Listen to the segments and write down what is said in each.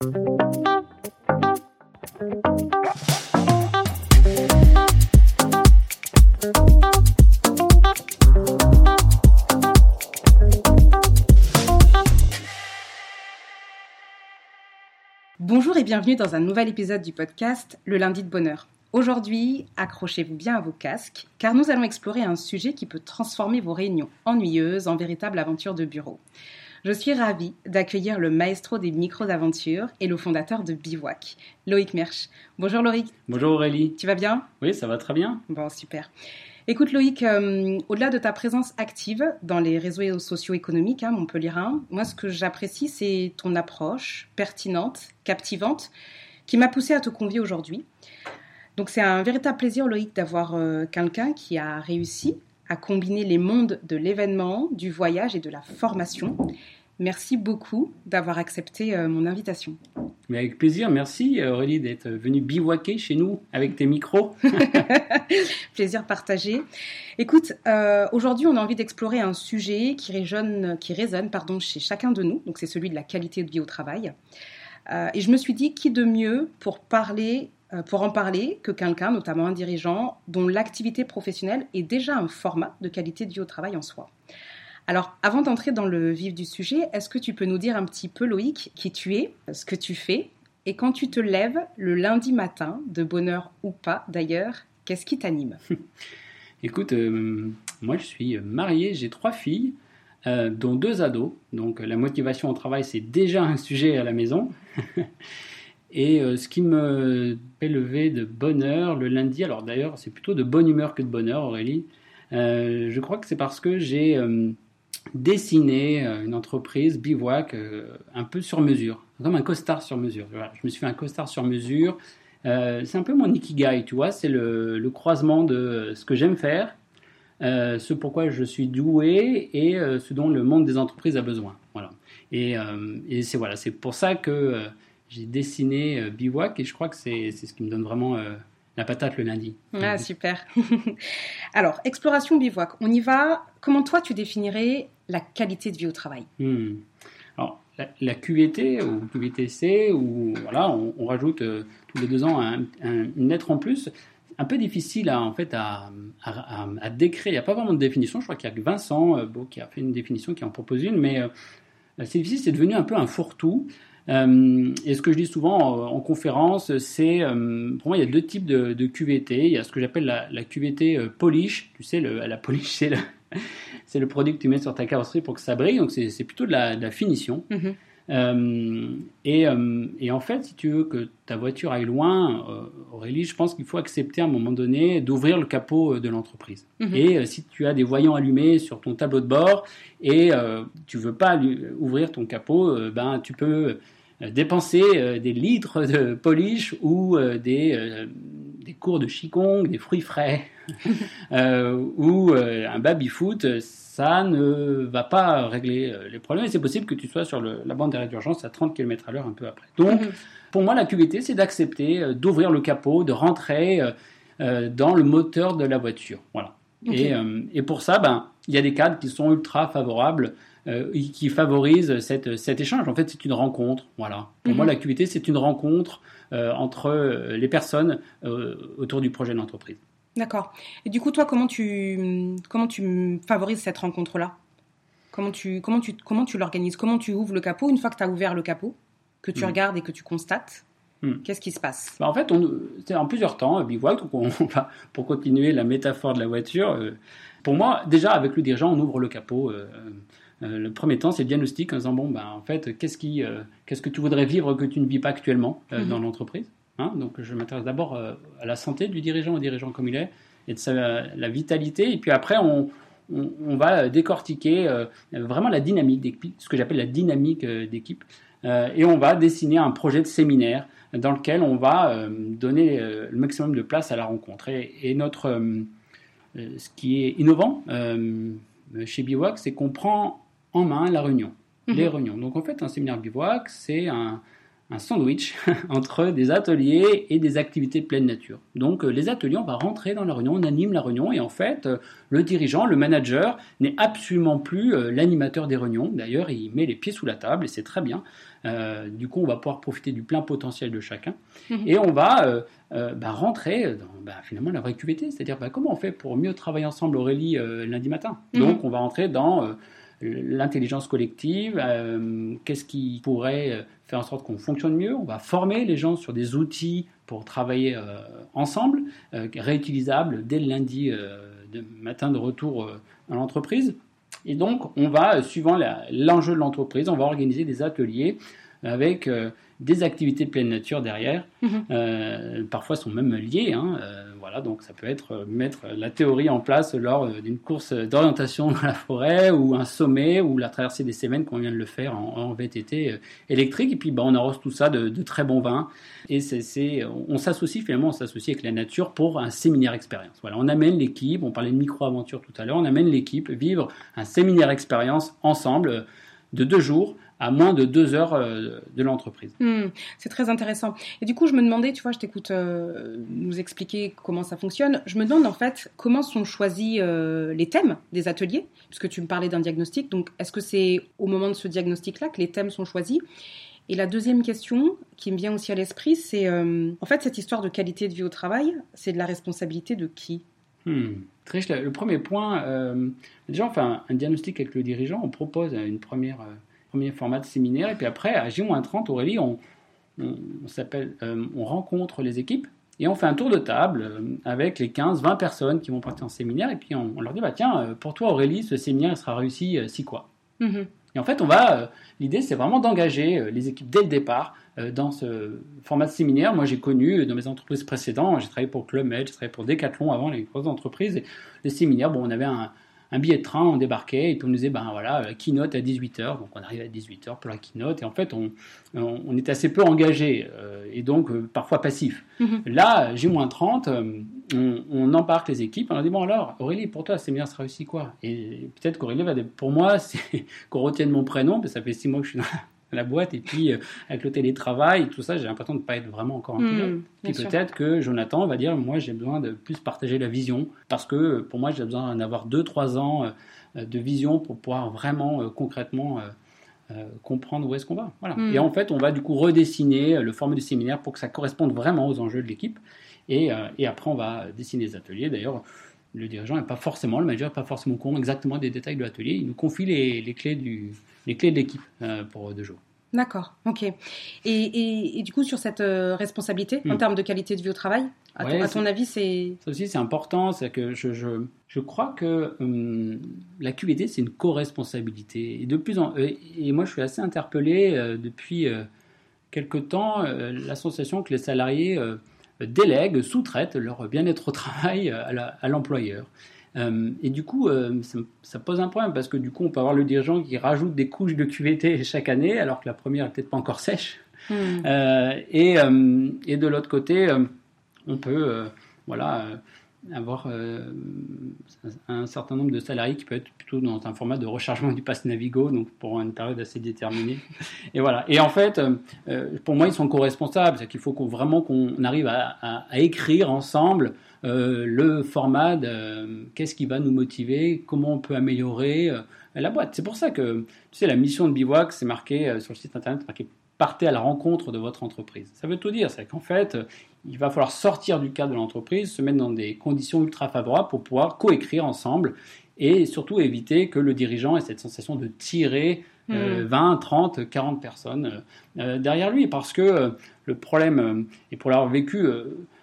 Bonjour et bienvenue dans un nouvel épisode du podcast Le lundi de bonheur. Aujourd'hui, accrochez-vous bien à vos casques, car nous allons explorer un sujet qui peut transformer vos réunions ennuyeuses en véritable aventure de bureau. Je suis ravie d'accueillir le maestro des micros-aventures et le fondateur de Bivouac, Loïc Mersch. Bonjour Loïc. Bonjour Aurélie. Tu vas bien? Oui, ça va très bien. Bon, super. Écoute Loïc, euh, au-delà de ta présence active dans les réseaux socio-économiques hein, montpellierin, moi ce que j'apprécie c'est ton approche pertinente, captivante, qui m'a poussé à te convier aujourd'hui. Donc c'est un véritable plaisir Loïc d'avoir euh, quelqu'un qui a réussi à combiner les mondes de l'événement, du voyage et de la formation. Merci beaucoup d'avoir accepté euh, mon invitation. Mais avec plaisir, merci Aurélie d'être venue bivouaquer chez nous avec tes micros. plaisir partagé. Écoute, euh, aujourd'hui on a envie d'explorer un sujet qui résonne, qui résonne pardon, chez chacun de nous, donc c'est celui de la qualité de vie au travail. Euh, et je me suis dit, qui de mieux pour parler euh, pour en parler que quelqu'un, notamment un dirigeant, dont l'activité professionnelle est déjà un format de qualité de vie au travail en soi? Alors, avant d'entrer dans le vif du sujet, est-ce que tu peux nous dire un petit peu, Loïc, qui tu es, ce que tu fais, et quand tu te lèves le lundi matin, de bonheur ou pas d'ailleurs, qu'est-ce qui t'anime? Écoute, euh, moi je suis marié, j'ai trois filles, euh, dont deux ados, donc la motivation au travail c'est déjà un sujet à la maison. Et euh, ce qui me fait lever de bonheur le lundi, alors d'ailleurs c'est plutôt de bonne humeur que de bonheur Aurélie, euh, je crois que c'est parce que j'ai euh, dessiné une entreprise bivouac un peu sur mesure, comme un costard sur mesure. Je me suis fait un costard sur mesure. c'est un peu mon ikigai, tu vois, c'est le, croisement de ce que j'aime faire, ce pourquoi je suis doué et ce dont le monde des entreprises a besoin. Voilà. Et, c'est voilà, c'est pour ça que j'ai dessiné euh, Bivouac et je crois que c'est ce qui me donne vraiment euh, la patate le lundi. Ah, super. Alors, exploration Bivouac, on y va. Comment toi, tu définirais la qualité de vie au travail hmm. Alors, la, QVT ou QVTC, ou voilà, on, rajoute euh, tous les deux ans une lettre en plus. Un peu difficile à, en fait à, à, décrire. Il n'y a pas vraiment de définition. Je crois qu'il y a Vincent Beau qui a fait une définition, qui en propose une, mais c'est difficile. C'est devenu un peu un fourre-tout. Euh, et ce que je dis souvent en, conférence, c'est euh, pour moi il y a deux types de, QVT. Il y a ce que j'appelle la, la, QVT euh, polish. Tu sais, la polish c'est le, c'est le produit que tu mets sur ta carrosserie pour que ça brille. Donc c'est, plutôt de la, de la finition. Mm-hmm. Euh, et, euh, et, en fait, si tu veux que ta voiture aille loin, euh, Aurélie, je pense qu'il faut accepter à un moment donné d'ouvrir le capot de l'entreprise. Mm-hmm. Et si tu as des voyants allumés sur ton tableau de bord et tu veux pas ouvrir ton capot, ben tu peux dépenser des litres de polish ou des, des cours de qigong, des fruits frais ou un baby-foot, ça ne va pas régler les problèmes et c'est possible que tu sois sur la bande d'arrêt d'urgence à 30 km à l'heure un peu après. Donc, mhm. pour moi, la QVT, c'est d'accepter d'ouvrir le capot, de rentrer dans le moteur de la voiture. Voilà. Et, et, pour ça, ben, il y a des cadres qui sont ultra favorables euh, qui favorise cette, cet échange. En fait, c'est une rencontre. Voilà. Pour moi, mhm. l'activité, c'est une rencontre euh, entre euh, les personnes autour du projet d'entreprise. D'accord. Et du coup, toi, comment tu, comment tu favorises cette rencontre-là? Comment tu, comment tu, comment tu l'organises? Comment tu ouvres le capot? Une fois que tu as ouvert le capot, que tu hmm. regardes et que tu constates, hmm. Qu'est-ce qui se passe? Bah, En fait, c'est en plusieurs temps, bivouac, on pour continuer la métaphore de la voiture. pour moi, déjà, avec le dirigeant, on ouvre le capot. Euh, le premier temps, c'est le diagnostic en disant bon, ben, en fait, qu'est-ce, qui, euh, qu'est-ce que tu voudrais vivre que tu ne vis pas actuellement euh, mhm. dans l'entreprise hein? Donc, je m'intéresse d'abord à la santé du dirigeant, au dirigeant comme il est, et de sa, la vitalité. Et puis après, on, on, va décortiquer vraiment la dynamique d'équipe, ce que j'appelle la dynamique d'équipe. et on va dessiner un projet de séminaire dans lequel on va donner le maximum de place à la rencontre. Et, et notre, ce qui est innovant chez Bivouac, c'est qu'on prend en main la réunion, les mhm. réunions. Donc en fait, un séminaire bivouac, c'est un, un sandwich entre des ateliers et des activités de pleine nature. Donc euh, les ateliers, on va rentrer dans la réunion, on anime la réunion et en fait euh, le dirigeant, le manager n'est absolument plus euh, l'animateur des réunions. D'ailleurs, il met les pieds sous la table et c'est très bien. du coup, on va pouvoir profiter du plein potentiel de chacun mhm. et on va bah, rentrer dans bah, finalement la vraie QVT, c'est-à-dire bah, comment on fait pour mieux travailler ensemble Aurélie lundi matin? Mhm. Donc on va rentrer dans l'intelligence collective, euh, qu'est-ce qui pourrait euh, faire en sorte qu'on fonctionne mieux? On va former les gens sur des outils pour travailler euh, ensemble, réutilisables dès le lundi matin de retour à l'entreprise. Et donc, on va, suivant l'enjeu de l'entreprise, on va organiser des ateliers avec des activités de pleine nature derrière. Mhm. parfois sont même liées. Hein, voilà, donc ça peut être euh, mettre la théorie en place lors euh, d'une course d'orientation dans la forêt ou un sommet ou la traversée des semaines qu'on vient de le faire en, VTT euh, électrique. Et puis bah, on arrose tout ça de, très bons vins. Et c'est, on s'associe finalement, on s'associe avec la nature pour un séminaire expérience. Voilà, on amène l'équipe, on parlait de micro-aventure tout à l'heure, on amène l'équipe vivre un séminaire expérience ensemble de deux jours à moins de deux heures euh, de l'entreprise. Hmm, c'est très intéressant. Et du coup, je me demandais, tu vois, je t'écoute euh, nous expliquer comment ça fonctionne. Je me demande en fait comment sont choisis euh, les thèmes des ateliers, puisque tu me parlais d'un diagnostic. Donc, est-ce que c'est au moment de ce diagnostic-là que les thèmes sont choisis? Et la deuxième question qui me vient aussi à l'esprit, c'est en fait cette histoire de qualité de vie au travail, c'est de la responsabilité de qui? Hmm. Le premier point, déjà on fait un, un, diagnostic avec le dirigeant, on propose une première premier format de séminaire. Et puis après, à J-30, Aurélie, on, on, s'appelle, euh, on rencontre les équipes et on fait un tour de table euh, avec les 15-20 personnes qui vont partir en séminaire. Et puis on, leur dit, bah, tiens, euh, pour toi Aurélie, ce séminaire sera réussi si quoi mm-hmm. Et en fait, on va. L'idée, c'est vraiment d'engager les équipes dès le départ dans ce format de séminaire. Moi, j'ai connu dans mes entreprises précédentes, j'ai travaillé pour Club Med, j'ai travaillé pour Decathlon avant les grosses entreprises. Et les séminaires, bon, on avait un, un billet de train, on débarquait, et puis on nous disait, ben voilà, keynote à 18h, donc on arrive à 18h pour la keynote, et en fait, on, on, est assez peu engagé, euh, et donc euh, parfois passif. Mhm. Là, J-30, euh, on, embarque les équipes, on leur dit, bon alors, Aurélie, pour toi, c'est bien, ça réussi quoi? Et peut-être qu'Aurélie va dire, pour moi, c'est qu'on retienne mon prénom, parce que ça fait six mois que je suis dans la boîte et puis euh, avec le télétravail et tout ça, j'ai l'impression de ne pas être vraiment encore un pilote. Hmm, puis peut-être que Jonathan va dire moi j'ai besoin de plus partager la vision parce que pour moi j'ai besoin d'avoir 2-3 ans euh, de vision pour pouvoir vraiment euh, concrètement comprendre où est-ce qu'on va. Voilà. Hmm. Et en fait, on va du coup redessiner le format du séminaire pour que ça corresponde vraiment aux enjeux de l'équipe. Et, et, après, on va dessiner les ateliers. D'ailleurs, le dirigeant n'est pas forcément, le manager n'est pas forcément con exactement des détails de l'atelier. Il nous confie les, les clés du, les clés de l'équipe euh, pour deux jours. D'accord, ok. Et, du coup, sur cette euh, responsabilité en hmm. termes de qualité de vie au travail, à, ton, avis, c'est... Ça aussi, c'est important. C'est que je, je, je, crois que hum, la QVT, c'est une co-responsabilité. Et, de plus en, et, moi, je suis assez interpellé euh, depuis quelque temps l'association que les salariés délèguent, sous-traitent leur bien-être au travail à l'employeur. Euh, et du coup, euh, ça, pose un problème parce que du coup, on peut avoir le dirigeant qui rajoute des couches de QVT chaque année alors que la première n'est peut-être pas encore sèche. Hmm. Euh, et, et, de l'autre côté, on peut voilà, avoir un certain nombre de salariés qui peut être plutôt dans un format de rechargement du pass Navigo, donc pour une période assez déterminée. Et voilà. Et en fait, pour moi, ils sont co-responsables. C'est qu'il faut vraiment qu'on arrive à, à, écrire ensemble euh, le format de qu'est-ce qui va nous motiver, comment on peut améliorer euh, la boîte. C'est pour ça que, tu sais, la mission de Bivouac, c'est marqué euh, sur le site internet, marqué partez à la rencontre de votre entreprise. Ça veut tout dire, c'est qu'en fait, il va falloir sortir du cadre de l'entreprise, se mettre dans des conditions ultra favorables pour pouvoir coécrire ensemble et surtout éviter que le dirigeant ait cette sensation de tirer 20, 30, 40 personnes derrière lui. Parce que le problème, et pour l'avoir vécu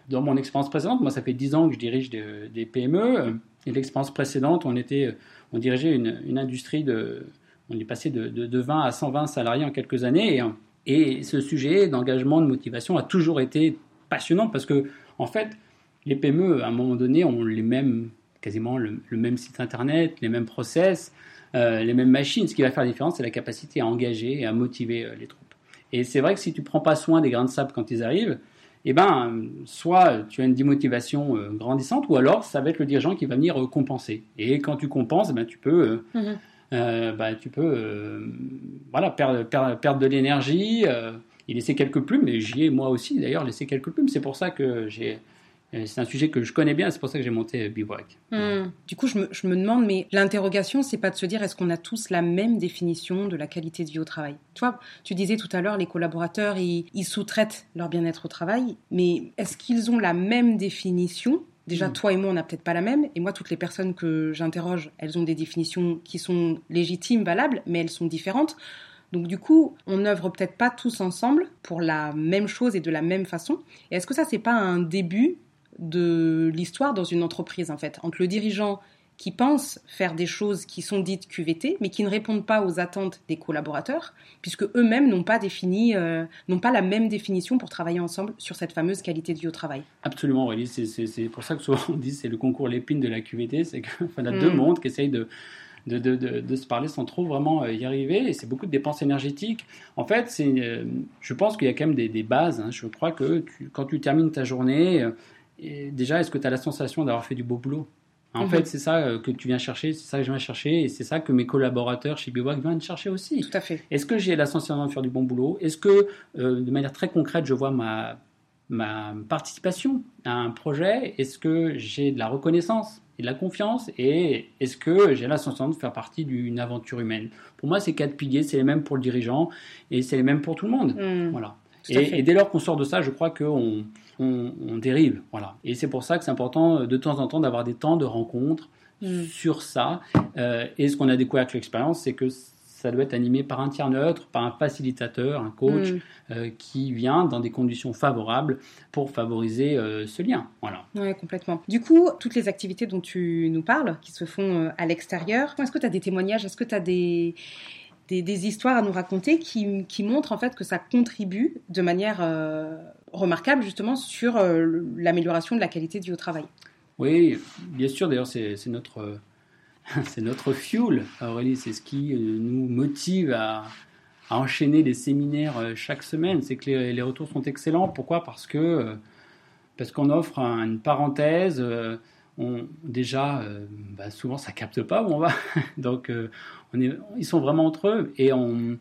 dans mon expérience précédente, moi ça fait 10 ans que je dirige des, PME, et l'expérience précédente, on, était, on dirigeait une, industrie de... On est passé de, 20 à 120 salariés en quelques années, et, ce sujet d'engagement, de motivation a toujours été passionnant, parce que, en fait, les PME, à un moment donné, ont les mêmes, quasiment le, même site internet, les mêmes process, euh, les mêmes machines. Ce qui va faire la différence, c'est la capacité à engager et à motiver euh, les troupes. Et c'est vrai que si tu prends pas soin des grains de sable quand ils arrivent, eh ben, soit tu as une démotivation euh, grandissante, ou alors ça va être le dirigeant qui va venir compenser. Et quand tu compenses, ben, tu peux, euh, bah, tu peux voilà, perdre, perdre, perdre de l'énergie, y laisser quelques plumes, mais j'y ai moi aussi d'ailleurs laissé quelques plumes. C'est pour ça que j'ai c'est un sujet que je connais bien, c'est pour ça que j'ai monté Bivouac. Hmm. Du coup, je me, je me, demande, mais l'interrogation, c'est pas de se dire est-ce qu'on a tous la même définition de la qualité de vie au travail? Tu vois, tu disais tout à l'heure, les collaborateurs, ils, ils sous-traitent leur bien-être au travail, mais est-ce qu'ils ont la même définition? Déjà, hmm. toi et moi, on n'a peut-être pas la même. Et moi, toutes les personnes que j'interroge, elles ont des définitions qui sont légitimes, valables, mais elles sont différentes. Donc du coup, on n'œuvre peut-être pas tous ensemble pour la même chose et de la même façon. Et est-ce que ça, c'est pas un début de l'histoire dans une entreprise, en fait, entre le dirigeant qui pense faire des choses qui sont dites QVT, mais qui ne répondent pas aux attentes des collaborateurs, puisque eux-mêmes n'ont pas défini, euh, n'ont pas la même définition pour travailler ensemble sur cette fameuse qualité de vie au travail. Absolument, Aurélie. C'est pour ça que souvent on dit c'est le concours l'épine de la QVT, c'est qu'on a deux mm. mondes qui essayent de, de, de, de, se parler sans trop vraiment euh, y arriver. Et c'est beaucoup de dépenses énergétiques. En fait, c'est, euh, je pense qu'il y a quand même des, des bases. Hein. Je crois que quand tu termines ta journée, et déjà, est-ce que tu as la sensation d'avoir fait du beau boulot? En mhm. fait, c'est ça euh, que tu viens chercher, c'est ça que je viens chercher, et c'est ça que mes collaborateurs chez Bivouac viennent chercher aussi. Tout à fait. Est-ce que j'ai la sensation de faire du bon boulot? Est-ce que, euh, de manière très concrète, je vois ma, ma participation à un projet? Est-ce que j'ai de la reconnaissance et de la confiance? Et est-ce que j'ai la sensation de faire partie d'une aventure humaine? Pour moi, ces quatre piliers, c'est les mêmes pour le dirigeant et c'est les mêmes pour tout le monde. Hmm. Voilà. Et, et, dès lors qu'on sort de ça, je crois qu'on on, dérive. Voilà. Et c'est pour ça que c'est important euh, de temps en temps d'avoir des temps de rencontre mm. sur ça. Euh, et ce qu'on a découvert avec l'expérience, c'est que ça doit être animé par un tiers neutre, par un facilitateur, un coach, mm. euh, qui vient dans des conditions favorables pour favoriser ce lien. Voilà. Oui, complètement. Du coup, toutes les activités dont tu nous parles, qui se font à l'extérieur, est-ce que tu as des témoignages Est-ce que tu as des, des, histoires à nous raconter qui, montrent en fait que ça contribue de manière euh, remarquable justement sur euh, l'amélioration de la qualité du travail. Oui, bien sûr. D'ailleurs, c'est notre c'est notre fuel, Aurélie. C'est ce qui euh, nous motive à, à, enchaîner des séminaires chaque semaine. C'est que les, les, retours sont excellents. Pourquoi? Parce que parce qu'on offre une parenthèse on, déjà, euh, bah, souvent ça capte pas où on va. Donc, euh, on est, ils sont vraiment entre eux et on,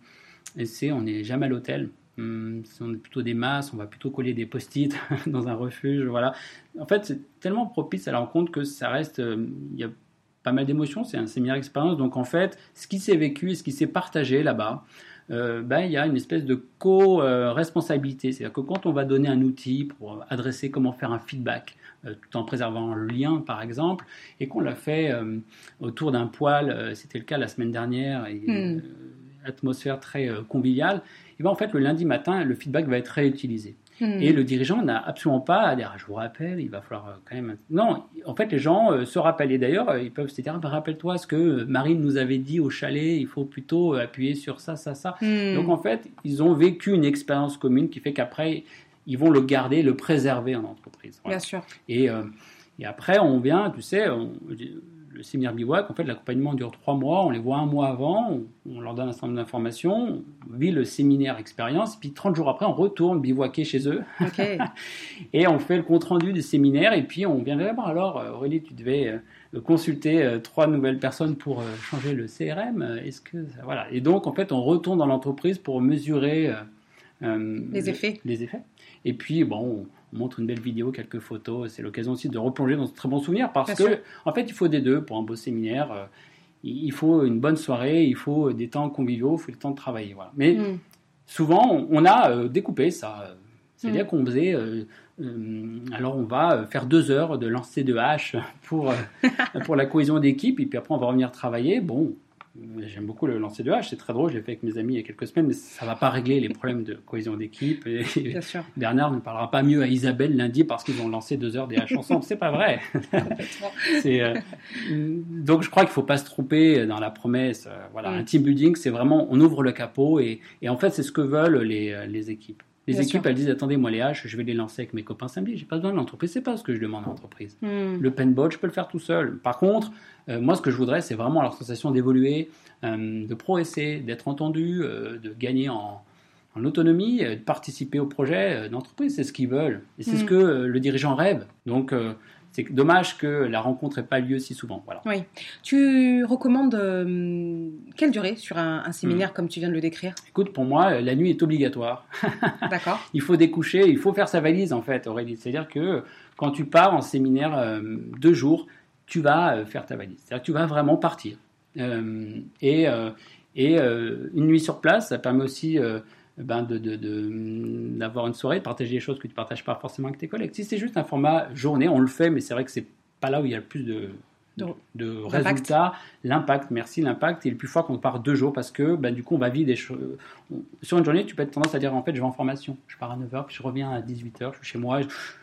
on n'est jamais à l'hôtel. Hum, on est plutôt des masses, on va plutôt coller des post-it dans un refuge, voilà. En fait, c'est tellement propice à la rencontre que ça reste, euh, il y a pas mal d'émotions, c'est un séminaire expérience. Donc en fait, ce qui s'est vécu et ce qui s'est partagé là-bas, ben, il y a une espèce de co-responsabilité. C'est-à-dire que quand on va donner un outil pour adresser comment faire un feedback, euh, tout en préservant le lien, par exemple, et qu'on l'a fait euh, autour d'un poêle, euh, c'était le cas la semaine dernière, et, hmm. atmosphère très conviviale, et ben en fait, le lundi matin, le feedback va être réutilisé. Hmm. Et le dirigeant n'a absolument pas à dire, ah, je vous rappelle, il va falloir quand même. Non, en fait, les gens se rappellent. Et d'ailleurs, ils peuvent se dire, ah, rappelle-toi ce que Marine nous avait dit au chalet, il faut plutôt appuyer sur ça, ça, ça. Hmm. Donc, en fait, ils ont vécu une expérience commune qui fait qu'après, ils vont le garder, le préserver en entreprise. Bien sûr. Et, euh, et, après, on vient, tu sais, séminaire bivouac, en fait, l'accompagnement dure trois mois, on les voit un mois avant, on, leur donne un certain nombre d'informations, on vit le séminaire expérience, puis 30 jours après, on retourne bivouaquer chez eux. et on fait le compte-rendu du séminaire, et puis on vient voir, alors euh, Aurélie, tu devais euh, consulter trois nouvelles personnes pour changer le CRM, est-ce que... Voilà. Et donc, en fait, on retourne dans l'entreprise pour mesurer... les effets. Les effets. Et puis, bon, on montre une belle vidéo, quelques photos. C'est l'occasion aussi de replonger dans ce très bon souvenir parce que, en fait, il faut des deux pour un beau séminaire. Euh, il faut une bonne soirée, il faut des temps conviviaux, il faut le temps de travailler. Voilà. Mais mm. souvent, on a euh, découpé ça. C'est-à-dire mm. qu'on faisait. Euh, alors, on va faire deux heures de lancer de hache pour, pour la cohésion d'équipe, et puis après, on va revenir travailler. Bon, J'aime beaucoup le lancer de hache, c'est très drôle, j'ai fait avec mes amis il y a quelques semaines, mais ça ne va pas régler les problèmes de cohésion d'équipe. Bernard ne parlera pas mieux à Isabelle lundi parce qu'ils ont lancé deux heures des haches ensemble, c'est pas vrai. euh, donc je crois qu'il ne faut pas se tromper dans la promesse. Euh, voilà, mm. un team building, c'est vraiment on ouvre le capot et, et en fait c'est ce que veulent les, euh, les équipes. Les équipes, elles disent attendez, moi les haches, je vais les lancer avec mes copains samedi. J'ai pas besoin de l'entreprise. C'est pas ce que je demande à l'entreprise. Hmm. Le paintball, je peux le faire tout seul. Par contre, euh, moi, ce que je voudrais, c'est vraiment leur sensation d'évoluer, euh, de progresser, d'être entendu, euh, de gagner en, autonomie, de participer au projet d'entreprise. C'est ce qu'ils veulent. Et c'est ce hmm. que le dirigeant rêve. Donc, c'est dommage que la rencontre n'ait pas lieu si souvent. Voilà. Oui. Tu recommandes euh, quelle durée sur un, séminaire hmm. comme tu viens de le décrire? Écoute, pour moi, la nuit est obligatoire. D'accord. il faut découcher, il faut faire sa valise en fait, Aurélie. C'est-à-dire que quand tu pars en séminaire euh, deux jours, tu vas euh, faire ta valise. C'est-à-dire que tu vas vraiment partir. et et une nuit sur place, ça permet aussi ben de, d'avoir une soirée, de partager des choses que tu ne partages pas forcément avec tes collègues. Si c'est juste un format journée, on le fait, mais c'est vrai que c'est pas là où il y a le plus de, de, résultats. L'impact, merci, l'impact est le plus fort quand on part deux jours parce que ben, du coup on va vivre des choses. Sur une journée, tu peux être tendance à dire en fait je vais en formation, je pars à 9h, puis je reviens à 18h, je suis chez moi,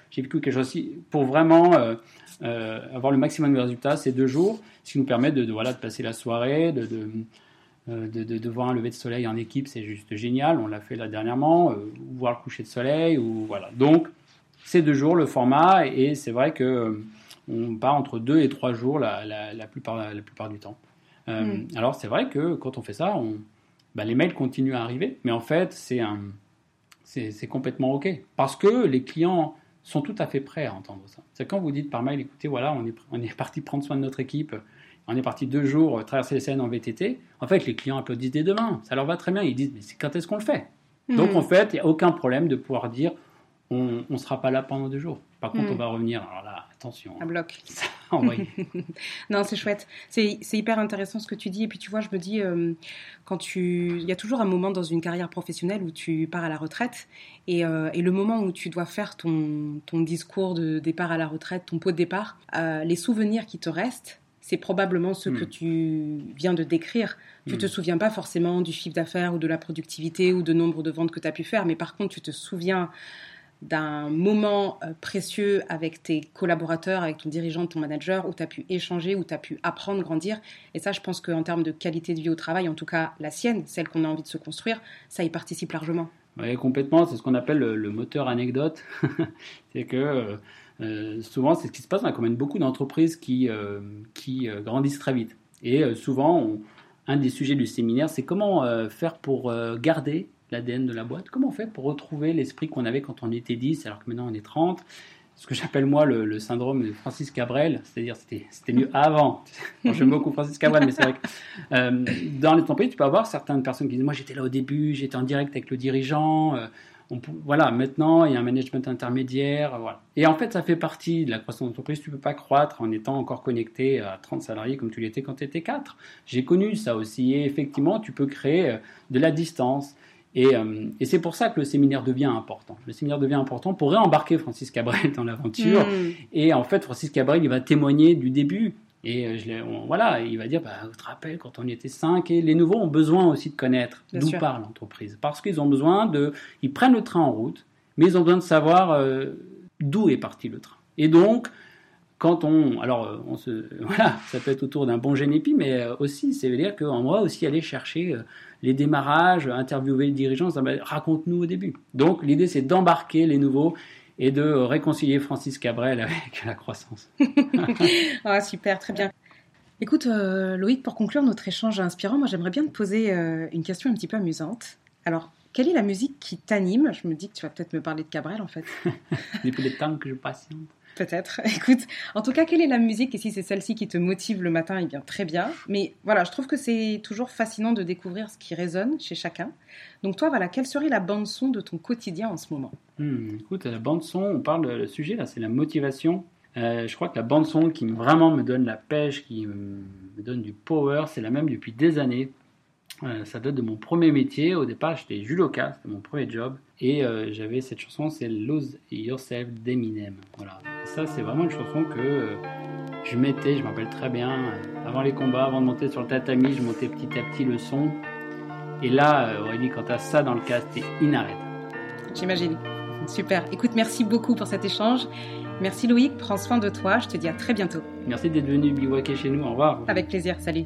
j'ai vécu quelque chose aussi. Pour vraiment euh, euh, avoir le maximum de résultats, ces deux jours, ce qui nous permet de, voilà, de passer la soirée, de euh, de, voir un lever de soleil en équipe, c'est juste génial. On l'a fait là dernièrement, euh, voir le coucher de soleil, ou voilà. Donc, c'est deux jours le format, et c'est vrai que euh, on part entre deux et trois jours la, la, plupart, la plupart du temps. Mm. Alors, c'est vrai que quand on fait ça, on, bah, les mails continuent à arriver, mais en fait, c'est un, c'est complètement OK. Parce que les clients sont tout à fait prêts à entendre ça. C'est quand vous dites par mail, écoutez, voilà, on est, on est parti prendre soin de notre équipe, on est parti deux jours euh, traverser les scènes en VTT. En fait, les clients applaudissent dès demain. Ça leur va très bien. Ils disent, mais quand est-ce qu'on le fait? Hmm. Donc, en fait, il n'y a aucun problème de pouvoir dire, on ne sera pas là pendant deux jours. Par contre, hmm. on va revenir. Alors là, attention. Un bloc. non, c'est chouette. C'est hyper intéressant ce que tu dis. Et puis, tu vois, je me dis, euh, quand tu. Il y a toujours un moment dans une carrière professionnelle où tu pars à la retraite. Et, euh, et le moment où tu dois faire ton, ton, discours de départ à la retraite, ton pot de départ, les souvenirs qui te restent, c'est probablement ce que hmm. tu viens de décrire. Tu ne te hmm. souviens pas forcément du chiffre d'affaires ou de la productivité ou de nombre de ventes que tu as pu faire, mais par contre, tu te souviens d'un moment euh, précieux avec tes collaborateurs, avec ton dirigeant, ton manager, où tu as pu échanger, où tu as pu apprendre, grandir. Et ça, je pense qu'en termes de qualité de vie au travail, en tout cas la sienne, celle qu'on a envie de se construire, ça y participe largement. Oui, complètement. C'est ce qu'on appelle le, moteur anecdote. c'est que euh, souvent, c'est ce qui se passe. On a beaucoup d'entreprises qui, euh, qui euh, grandissent très vite. Et souvent, un des sujets du séminaire, c'est comment faire pour garder l'ADN de la boîte, comment on fait pour retrouver l'esprit qu'on avait quand on était 10 alors que maintenant on est 30 ce que j'appelle moi le, syndrome de Francis Cabrel, c'est-à-dire c'était, c'était mieux avant. J'aime beaucoup Francis Cabrel, mais c'est vrai que dans les entreprises, tu peux avoir certaines personnes qui disent Moi j'étais là au début, j'étais en direct avec le dirigeant, voilà, maintenant, il y a un management intermédiaire. Voilà. Et en fait, ça fait partie de la croissance d'entreprise. Tu ne peux pas croître en étant encore connecté à 30 salariés comme tu l'étais quand tu étais 4. J'ai connu ça aussi. Et effectivement, tu peux créer euh, de la distance. Euh, et, c'est pour ça que le séminaire devient important. Le séminaire devient important pour réembarquer Francis Cabrel dans l'aventure. Hmm. Et en fait, Francis Cabrel, il va témoigner du début. Et euh, je voilà, il va dire, bah, vous te rappelez quand on y était cinq Et les nouveaux ont besoin aussi de connaître d'où part l'entreprise. Parce qu'ils ont besoin de... Ils prennent le train en route, mais ils ont besoin de savoir euh, d'où est parti le train. Et donc, quand on... Alors, euh, on se, voilà, ça peut être autour d'un bon génépi, mais aussi, c'est veut dire qu'on va aussi aller chercher les démarrages, interviewer le dirigeant, raconte-nous au début. Donc, l'idée, c'est d'embarquer les nouveaux et de réconcilier Francis Cabrel avec la croissance. ah, super, très bien. Écoute, euh, Loïc, pour conclure notre échange inspirant, moi j'aimerais bien te poser euh, une question un petit peu amusante. Alors, quelle est la musique qui t'anime? Je me dis que tu vas peut-être me parler de Cabrel en fait. Depuis le temps que je patiente. Peut-être. Écoute, en tout cas, quelle est la musique? Et si c'est celle-ci qui te motive le matin, eh bien très bien. Mais voilà, je trouve que c'est toujours fascinant de découvrir ce qui résonne chez chacun. Donc toi, voilà, quelle serait la bande son de ton quotidien en ce moment? Hmm, Écoute, la bande son, on parle, le sujet là, c'est la motivation. Euh, je crois que la bande son qui vraiment me donne la pêche, qui me donne du power, c'est la même depuis des années. Euh, ça date de mon premier métier. Au départ, j'étais judoka, c'était mon premier job. Et euh, j'avais cette chanson, c'est Lose Yourself d'Eminem. Voilà. ça, c'est vraiment une chanson que euh, je mettais, je m'appelle très bien, avant les combats, avant de monter sur le tatami, je montais petit à petit le son. Et là, Aurélie, quand tu as ça dans le casque, t'es inarrêtable. J'imagine. Super. Écoute, merci beaucoup pour cet échange. Merci Loïc, prends soin de toi. Je te dis à très bientôt. Merci d'être venu bivouaquer chez nous. Au revoir. Avec plaisir. Salut.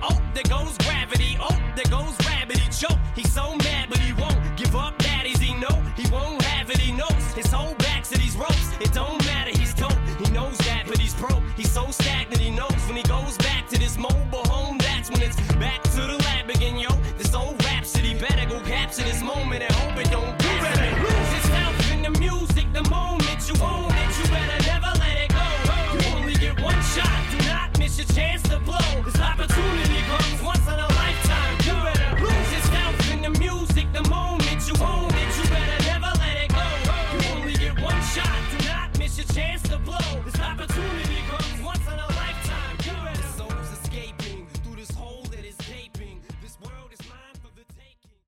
Back. Oh, there goes gravity. Oh, there goes rabbit. He choke. He's so mad, but he won't give up. Daddies, he know he won't have it. He knows his whole back's to these ropes. It don't matter. He's dope. He knows that, but he's broke. He's so stagnant. He knows when he goes back